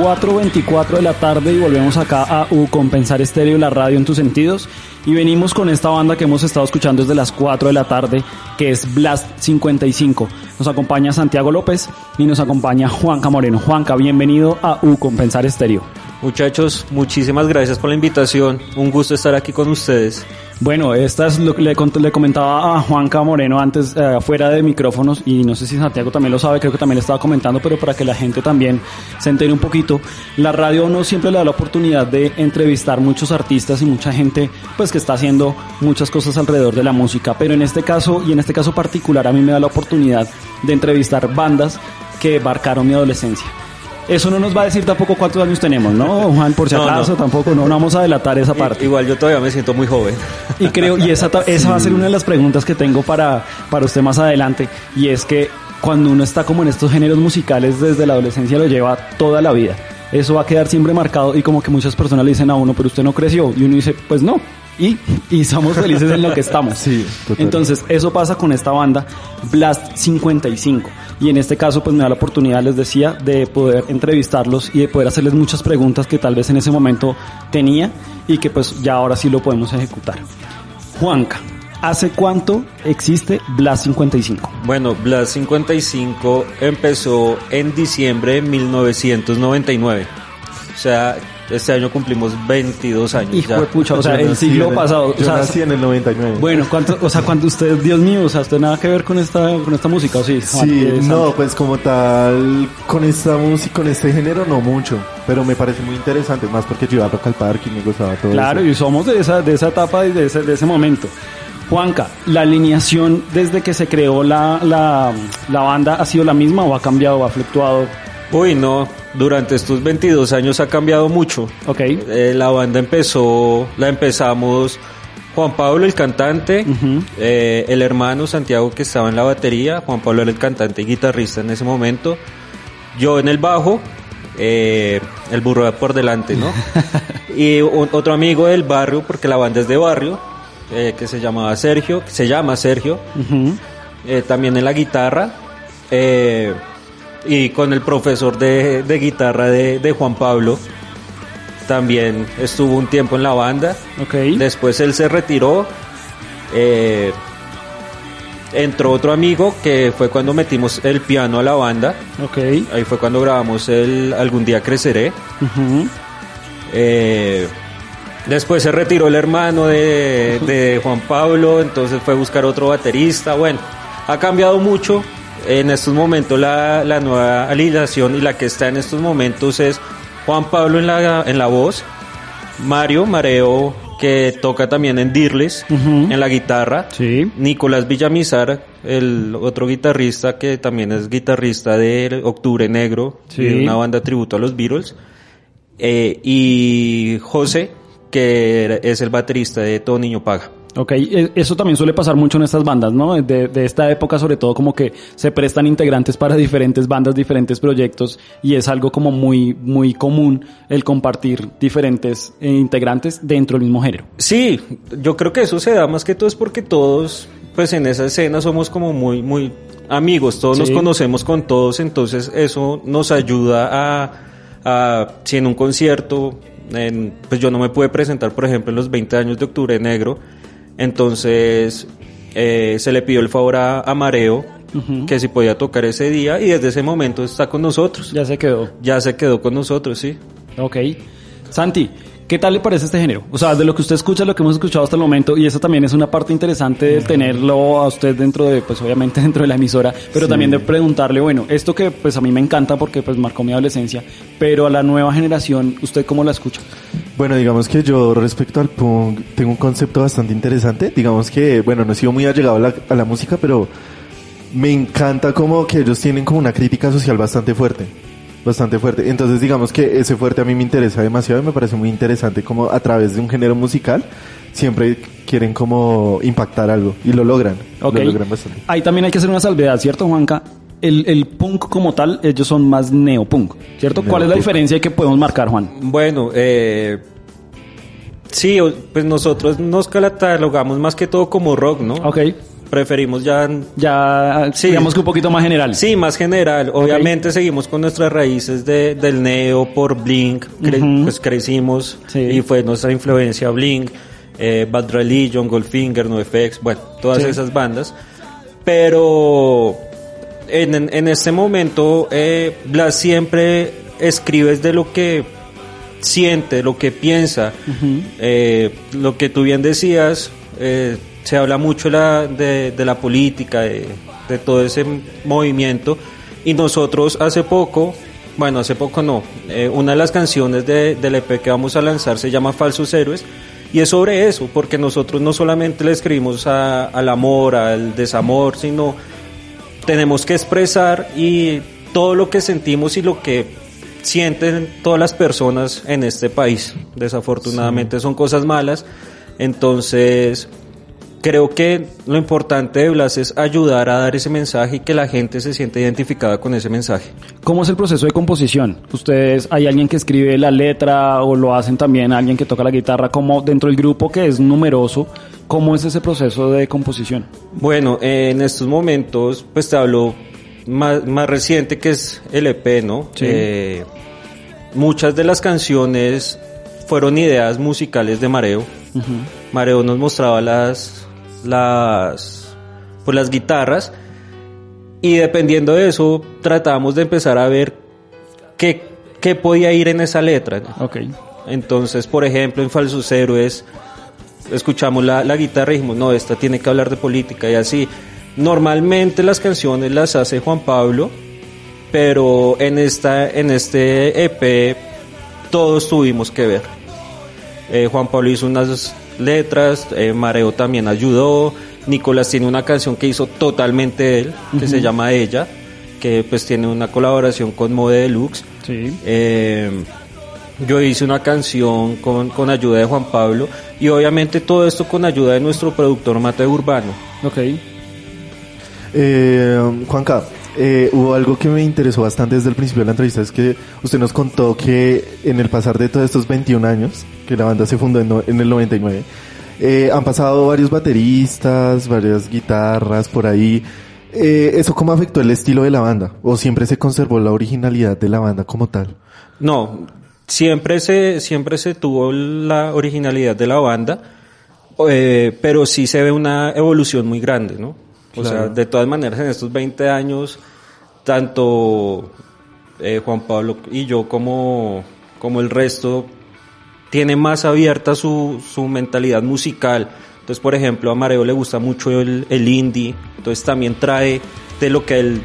4.24 de la tarde y volvemos acá a U Compensar Estéreo, la radio en tus sentidos. Y venimos con esta banda que hemos estado escuchando desde las 4 de la tarde, que es Blast 55. Nos acompaña Santiago López y nos acompaña Juanca Moreno. Juanca, bienvenido a U Compensar Estéreo. Muchachos, muchísimas gracias por la invitación. Un gusto estar aquí con ustedes. Bueno, esta es lo que le, le comentaba a Juanca Moreno antes, eh, fuera de micrófonos, y no sé si Santiago también lo sabe, creo que también le estaba comentando, pero para que la gente también se entere un poquito, la radio no siempre le da la oportunidad de entrevistar muchos artistas y mucha gente, pues que está haciendo muchas cosas alrededor de la música, pero en este caso, y en este caso particular, a mí me da la oportunidad de entrevistar bandas que marcaron mi adolescencia. Eso no nos va a decir tampoco cuántos años tenemos, ¿no, Juan? Por si No, no. acaso, tampoco, no, no vamos a delatar esa parte. Igual yo todavía me siento muy joven. Y creo, y esa, esa va a ser una de las preguntas que tengo para, para usted más adelante, y es que cuando uno está como en estos géneros musicales desde la adolescencia lo lleva toda la vida. Eso va a quedar siempre marcado y como que muchas personas le dicen a uno, pero usted no creció. Y uno dice, pues no. Y, y somos felices en lo que estamos. Sí, total. Entonces, eso pasa con esta banda, Blast 55. Y en este caso, pues me da la oportunidad, les decía, de poder entrevistarlos y de poder hacerles muchas preguntas que tal vez en ese momento tenía y que pues ya ahora sí lo podemos ejecutar. Juanca, ¿hace cuánto existe Blast 55? Bueno, Blast 55 empezó en diciembre de 1999. O sea, este año cumplimos 22 años. Hijo ya. de pucha, o sea, Yo el siglo en pasado. Yo o sea, nací en el 99. Bueno, ¿cuánto, o sea, cuando usted, Dios mío, o sea, usted nada que ver con esta, con esta música, ¿o sí? Sí, no, pues como tal, con esta música, con este género no mucho, pero me parece muy interesante, más porque yo iba a Rock al Parque y me gustaba todo Claro, eso. y somos de esa, de esa etapa y de ese, de ese momento. Juanca, ¿la alineación desde que se creó la, la, la banda ha sido la misma o ha cambiado o ha fluctuado? Uy, no, durante estos 22 años ha cambiado mucho. Ok. Eh, la banda empezó, la empezamos Juan Pablo el cantante, eh, el hermano Santiago que estaba en la batería, Juan Pablo era el cantante y guitarrista en ese momento, yo en el bajo, eh, el burro por delante, ¿no? y un- otro amigo del barrio, porque la banda es de barrio, eh, que se llamaba Sergio, se llama Sergio, también en la guitarra eh, y con el profesor de, de guitarra de, de Juan Pablo también estuvo un tiempo en la banda Ok. después él se retiró eh, entró otro amigo que fue cuando metimos el piano a la banda Ok. ahí fue cuando grabamos el algún día creceré eh, después se retiró el hermano de, de Juan Pablo, entonces fue a buscar otro baterista. Bueno, ha cambiado mucho. En estos momentos la, la nueva alineación y la que está en estos momentos es Juan Pablo en la, en la voz, Mario Mareo que toca también en Dirles en la guitarra, Sí. Nicolás Villamizar, el otro guitarrista que también es guitarrista de Octubre Negro, Sí. y una banda tributo a los Beatles, eh, y José, que es el baterista de Todo Niño Paga. Ok, e- eso también suele pasar mucho en estas bandas, ¿no? De, de esta época sobre todo como que se prestan integrantes para diferentes bandas, diferentes proyectos y es algo como muy, muy común el compartir diferentes eh, integrantes dentro del mismo género. Sí, yo creo que eso se da más que todo es porque todos, pues en esa escena somos como muy, muy amigos, todos nos conocemos con todos, entonces eso nos ayuda a, a si en un concierto, en- pues yo no me pude presentar, por ejemplo, en los 20 años de Octubre Negro, entonces eh, se le pidió el favor a, a Mareo que si podía tocar ese día y desde ese momento está con nosotros. Ya se quedó. Ya se quedó con nosotros, sí. Ok. Santi, ¿qué tal le parece este género? O sea, de lo que usted escucha, lo que hemos escuchado hasta el momento, y eso también es una parte interesante de tenerlo a usted dentro de, pues obviamente dentro de la emisora, pero Sí. también de preguntarle, bueno, esto que pues a mí me encanta porque pues marcó mi adolescencia, pero a la nueva generación, ¿usted cómo la escucha? Bueno, digamos que yo respecto al punk tengo un concepto bastante interesante. Digamos que, bueno, no he sido muy allegado a la, a la música, pero me encanta como que ellos tienen como una crítica social bastante fuerte. Bastante fuerte. Entonces digamos que ese fuerte a mí me interesa demasiado y me parece muy interesante como a través de un género musical siempre quieren como impactar algo y lo logran. Ok. Lo logran bastante. Ahí también hay que hacer una salvedad, ¿cierto, Juanca? El, el punk como tal, ellos son más neopunk, ¿cierto? ¿Cuál es la diferencia que podemos marcar, Juan? Bueno, eh, sí, pues nosotros nos catalogamos más que todo como rock, ¿no? Ok. Preferimos ya... Ya, Sí. digamos que un poquito más general. Sí, más general. Obviamente seguimos con nuestras raíces de, del neo por Blink, cre- pues crecimos Sí. y fue nuestra influencia Blink, eh, Bad Religion, Goldfinger, NoFX, bueno, todas Sí. esas bandas. Pero en, en- en este momento eh, Blas siempre escribes de lo que siente, lo que piensa, eh, lo que tú bien decías, eh, se habla mucho la- de, de la política, de, de todo ese movimiento, y nosotros hace poco, bueno, hace poco no, eh, una de las canciones de- del EP que vamos a lanzar se llama Falsos Héroes, y es sobre eso, porque nosotros no solamente le escribimos a- al amor, al desamor, sino tenemos que expresar y todo lo que sentimos y lo que sienten todas las personas en este país. Desafortunadamente son cosas malas. Entonces, creo que lo importante de Blas es ayudar a dar ese mensaje y que la gente se sienta identificada con ese mensaje. ¿Cómo es el proceso de composición? ¿Ustedes, hay alguien que escribe la letra o lo hacen también alguien que toca la guitarra? como dentro del grupo que es numeroso, cómo es ese proceso de composición? Bueno, eh, en estos momentos, pues te hablo más, más reciente que es el EP, ¿no? Sí. Eh, muchas de las canciones fueron ideas musicales de Mareo. Mareo nos mostraba las, las, pues las guitarras y dependiendo de eso tratábamos de empezar a ver qué, qué podía ir en esa letra. Ok. Entonces, por ejemplo, en Falsos Héroes escuchamos la, la guitarra y dijimos, no, esta tiene que hablar de política y así. Normalmente las canciones las hace Juan Pablo, pero en, esta, en este EP todos tuvimos que ver. Eh, Juan Pablo hizo unas letras, eh, Mareo también ayudó, Nicolás tiene una canción que hizo totalmente él, que se llama Ella, que pues tiene una colaboración con Mode Deluxe. Sí. Eh, yo hice una canción con, con ayuda de Juan Pablo y obviamente todo esto con ayuda de nuestro productor Mate Urbano. Ok. Eh, Juanca, eh, hubo algo que me interesó bastante desde el principio de la entrevista, es que usted nos contó que en el pasar de todos estos 21 años, que la banda se fundó en, el 99, eh, han pasado varios bateristas, varias guitarras por ahí. Eh, ¿Eso cómo afectó el estilo de la banda? ¿O siempre se conservó la originalidad de la banda como tal? No, siempre se, siempre se tuvo la originalidad de la banda, eh, pero sí se ve una evolución muy grande, ¿no? O sea, de todas maneras en estos 20 años, tanto eh, Juan Pablo y yo como, como el resto tiene más abierta su, su mentalidad musical. Entonces, por ejemplo, a Mareo le gusta mucho el, indie, entonces también trae de lo que él,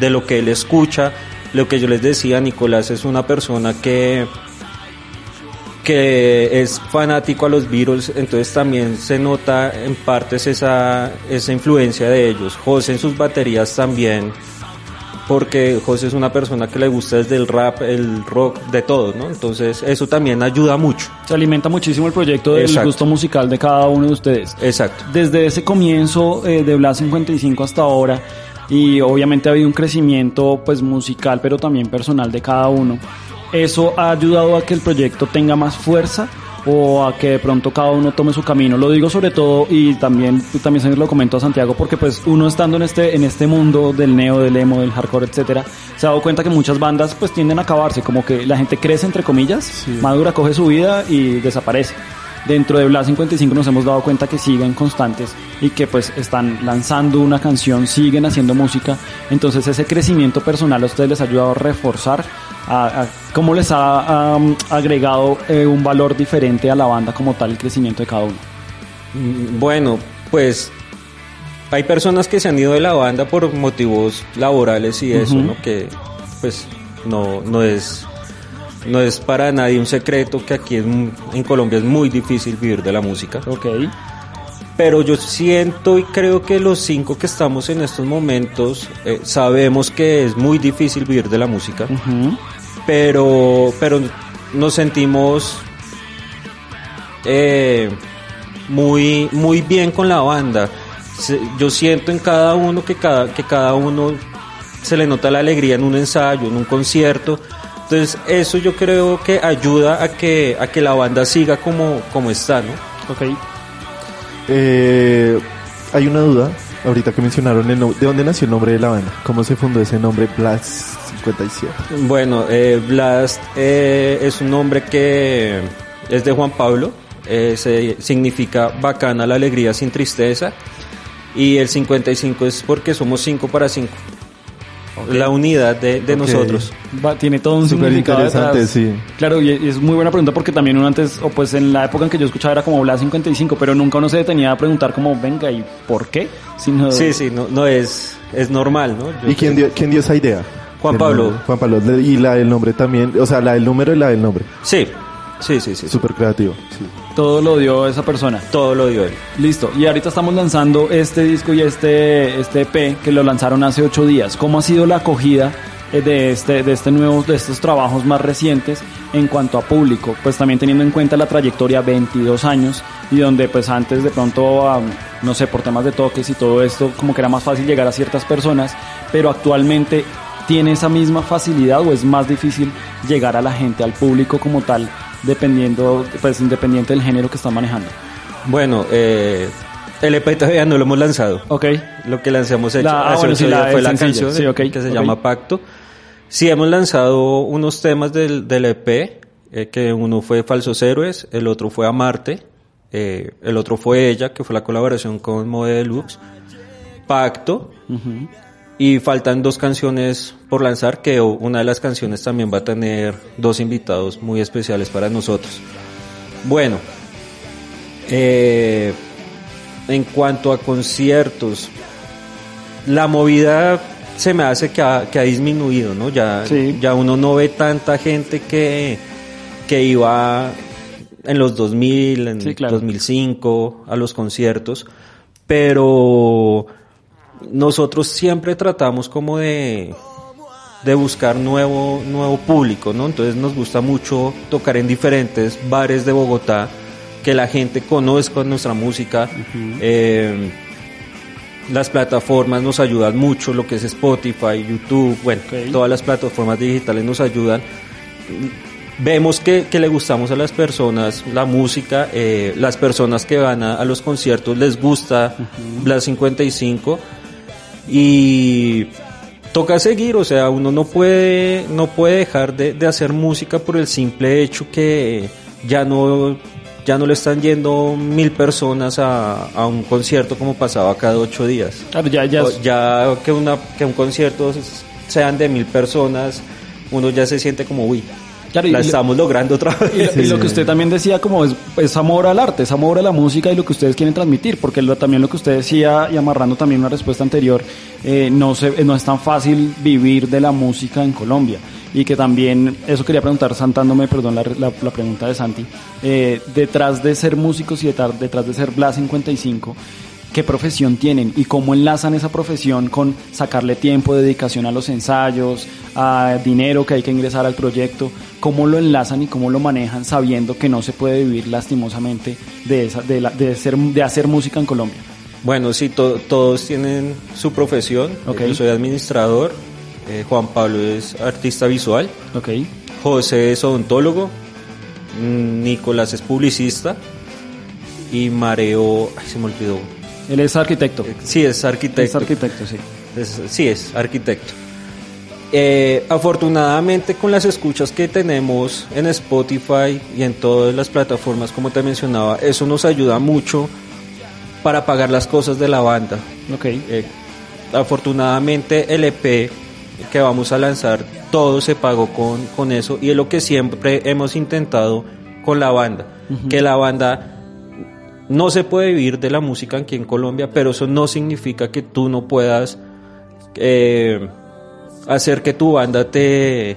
de lo que él escucha. Lo que yo les decía, Nicolás es una persona que, que es fanático a los Beatles, entonces también se nota en partes esa, esa influencia de ellos. José en sus baterías también, porque José es una persona que le gusta desde el rap, el rock, de todo, ¿no? Entonces eso también ayuda mucho. Se alimenta muchísimo el proyecto del Exacto. gusto musical de cada uno de ustedes. Exacto. Desde ese comienzo eh, de Blas 55 hasta ahora, y obviamente ha habido un crecimiento pues musical, pero también personal de cada uno. ¿Eso ha ayudado a que el proyecto tenga más fuerza o a que de pronto cada uno tome su camino? Lo digo sobre todo y también también se lo comento a Santiago porque pues uno estando en este en este mundo del neo, del emo, del hardcore, etcétera, se ha dado cuenta que muchas bandas pues tienden a acabarse, como que la gente crece entre comillas, madura, coge su vida y desaparece. Dentro de Blas 55 nos hemos dado cuenta que siguen constantes y que pues están lanzando una canción, siguen haciendo música. Entonces ese crecimiento personal a ustedes les ha ayudado a reforzar, a, a- cómo les ha agregado eh, un valor diferente a la banda como tal el crecimiento de cada uno. Mm, Bueno, pues hay personas que se han ido de la banda por motivos laborales y eso, ¿no? Que pues no, no es no es para nadie un secreto que aquí en, en Colombia es muy difícil vivir de la música. Ok. Pero yo siento y creo que los cinco que estamos en estos momentos eh, sabemos que es muy difícil vivir de la música, pero, pero nos sentimos eh, muy, muy bien con la banda. Yo siento en cada uno que cada, que cada uno se le nota la alegría en un ensayo, en un concierto. Entonces eso yo creo que ayuda a que, a que la banda siga como, como está, ¿no? Ok. Eh, hay una duda, ahorita que mencionaron el nombre. ¿De dónde nació el nombre de la banda? ¿Cómo se fundó ese nombre Blast 57? Bueno, eh, Blast eh, es un nombre que es de Juan Pablo, eh, se- significa bacana la alegría sin tristeza y el 55 es porque somos 5 para 5. La unidad de, de nosotros. Va- tiene todo un Súper significado interesante, detrás. sí. Claro, y es muy buena pregunta porque también uno antes, o pues en la época en que yo escuchaba era como Blas 55, pero nunca uno se detenía a preguntar como, venga, ¿y por qué? Sino, Sí, sí, no, no es, es normal, ¿no? Yo ¿Y quién dio, quién dio esa idea? Juan Pablo. nombre. Juan Pablo. Y la del nombre también, o sea, la del número y la del nombre. Sí, sí, sí, sí. Súper creativo. sí. Todo lo dio esa persona. Todo lo dio él. Listo, y ahorita estamos lanzando este disco y este, este EP que lo lanzaron hace ocho días. ¿Cómo ha sido la acogida eh, de este, de este nuevo, de estos trabajos más recientes en cuanto a público? Pues también teniendo en cuenta la trayectoria 22 años y donde pues antes de pronto, no sé, por temas de toques y todo esto, como que era más fácil llegar a ciertas personas, pero actualmente tiene esa misma facilidad o es más difícil llegar a la gente, al público como tal, dependiendo, pues independiente del género que están manejando. Bueno, eh, el EP todavía no lo hemos lanzado. Ok. Lo que lanzamos hecho, La- ah, bueno, sí, la- fue la canción sí, que se llama Pacto. Sí, hemos lanzado unos temas del, del EP, eh, que uno fue Falsos Héroes, el otro fue Amarte, eh, el otro fue Ella, que fue la colaboración con Mode Deluxe, Pacto, y faltan dos canciones por lanzar, que una de las canciones también va a tener dos invitados muy especiales para nosotros. Bueno, eh, en cuanto a conciertos, la movida se me hace que ha, que ha disminuido, ¿no? Ya, Sí. ya uno no ve tanta gente que, que iba en los 2000, en Sí, claro. 2005 a los conciertos, pero nosotros siempre tratamos como de, de buscar nuevo, nuevo público, ¿no? Entonces nos gusta mucho tocar en diferentes bares de Bogotá, que la gente conozca nuestra música. Eh, las plataformas nos ayudan mucho, lo que es Spotify, YouTube, bueno, todas las plataformas digitales nos ayudan. Vemos que, que le gustamos a las personas la música, eh, las personas que van a, a los conciertos les gusta Blas 55 y toca seguir, o sea, uno no puede, no puede dejar de, de hacer música por el simple hecho que ya no, ya no le están yendo mil personas a, a un concierto como pasaba cada ocho días. Claro, ya, ya, O ya que, una, que un concierto sean de mil personas, uno ya se siente como, uy, Claro, la lo- estamos logrando otra Y, vez. y lo que usted también decía como es, es amor al arte, es amor a la música y lo que ustedes quieren transmitir, porque lo- también lo que usted decía y amarrando también una respuesta anterior, eh, no, se, no es tan fácil vivir de la música en Colombia y que también, eso quería preguntar, saltándome, perdón, la, la- la pregunta de Santi, eh, detrás de ser músicos y detrás, detrás de ser Blas 55, qué profesión tienen y cómo enlazan esa profesión con sacarle tiempo, dedicación a los ensayos, a dinero que hay que ingresar al proyecto, cómo lo enlazan y cómo lo manejan sabiendo que no se puede vivir lastimosamente de, esa, de, la- de, ser, de hacer música en Colombia. Bueno, sí, to- todos tienen su profesión. Ok. Yo soy administrador, eh, Juan Pablo es artista visual, Ok, José es odontólogo, mm, Nicolás es publicista y Mareo, ay, se me olvidó. Él es arquitecto. Sí, es arquitecto. Es arquitecto, sí. Es- sí, es arquitecto. Eh, afortunadamente con las escuchas que tenemos en Spotify y en todas las plataformas, como te mencionaba, eso nos ayuda mucho para pagar las cosas de la banda. Ok. Eh, afortunadamente el EP que vamos a lanzar, todo se pagó con, con eso y es lo que siempre hemos intentado con la banda, que la banda no se puede vivir de la música aquí en Colombia, pero eso no significa que tú no puedas eh, hacer que tu banda te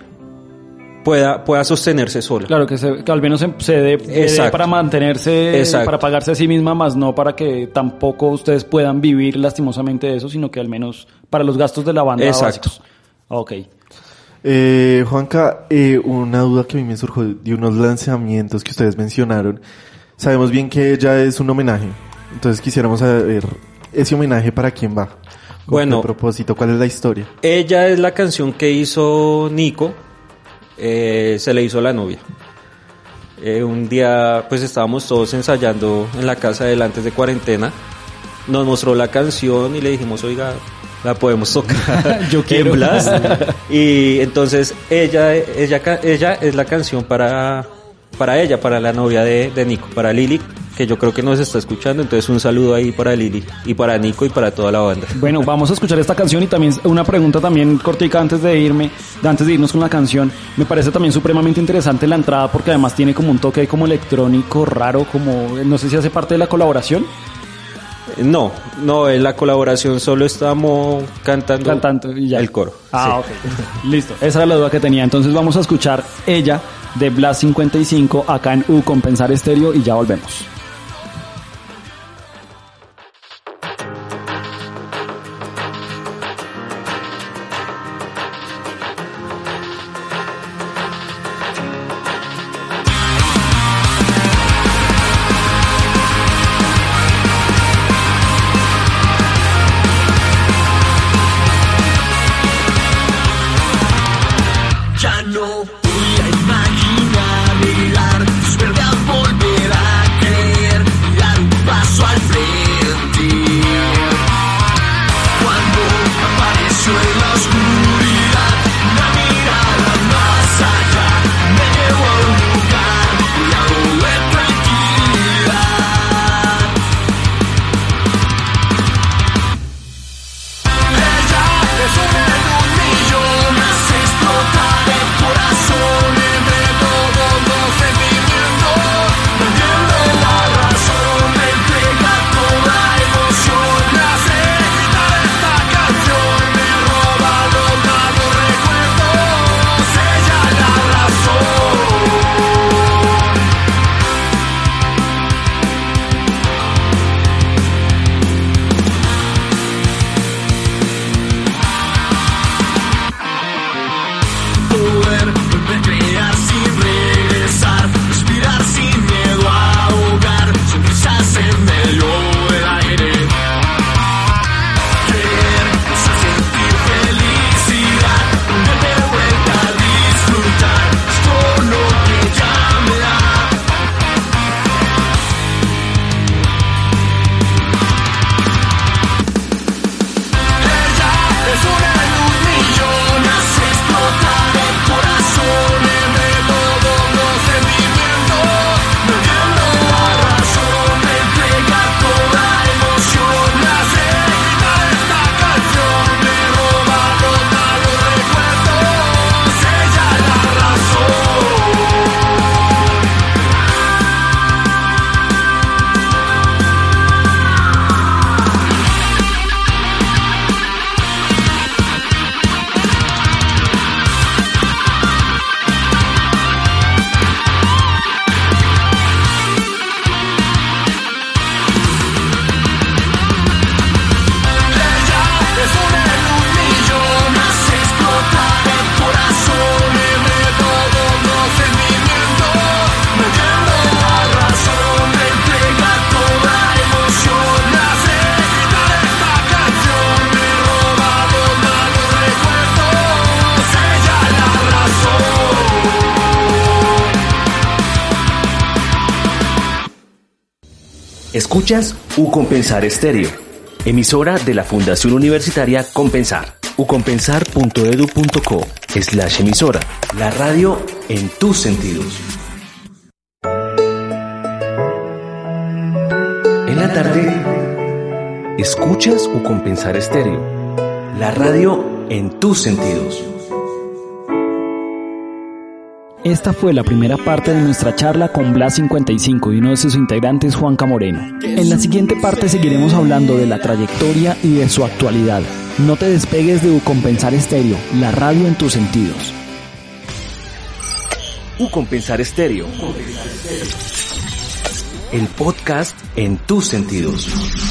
pueda, pueda sostenerse sola. Claro, que, se- que al menos se, se dé- para mantenerse, Exacto. para pagarse a sí misma, más no para que tampoco ustedes puedan vivir lastimosamente de eso, sino que al menos para los gastos de la banda Exacto. básicos. Ok. Eh, Juanca, eh, una duda que a mí me surgió de unos lanzamientos que ustedes mencionaron. Sabemos bien que ella es un homenaje, entonces quisiéramos saber ese homenaje para quién va. ¿Con Bueno. qué propósito, ¿cuál es la historia? Ella es la canción que hizo Nico, eh, se le hizo a la novia. Eh, un día pues estábamos todos ensayando en la casa de él antes de cuarentena, nos mostró la canción y le dijimos, oiga, la podemos tocar Yo en quiero. Blast". y entonces ella, ella, ella es la canción para, para ella, para la novia de, de Nico, para Lili, que yo creo que nos está escuchando, entonces un saludo ahí para Lili y para Nico y para toda la banda. Bueno, vamos a escuchar esta canción y también una pregunta también cortica antes de irme, antes de irnos con la canción. Me parece también supremamente interesante la entrada porque además tiene como un toque como electrónico raro, como no sé si hace parte de la colaboración. No, no, en la colaboración solo estamos cantando, Cantando y ya. el coro. Ah, sí. ok. Listo. Esa era la duda que tenía. Entonces vamos a escuchar ella de Blast 55 acá en U Compensar Estéreo y ya volvemos. Escuchas Compensar Estéreo, emisora de la Fundación Universitaria Compensar. ucompensar.edu.co slash emisora. La radio en tus sentidos. En la tarde, escuchas Ucompensar Estéreo. La radio en tus sentidos. Esta fue la primera parte de nuestra charla con Blas 55 y uno de sus integrantes, Juanca Moreno. En la siguiente parte seguiremos hablando de la trayectoria y de su actualidad. No te despegues de Ucompensar Estéreo, la radio en tus sentidos. Ucompensar Estéreo. El podcast en tus sentidos.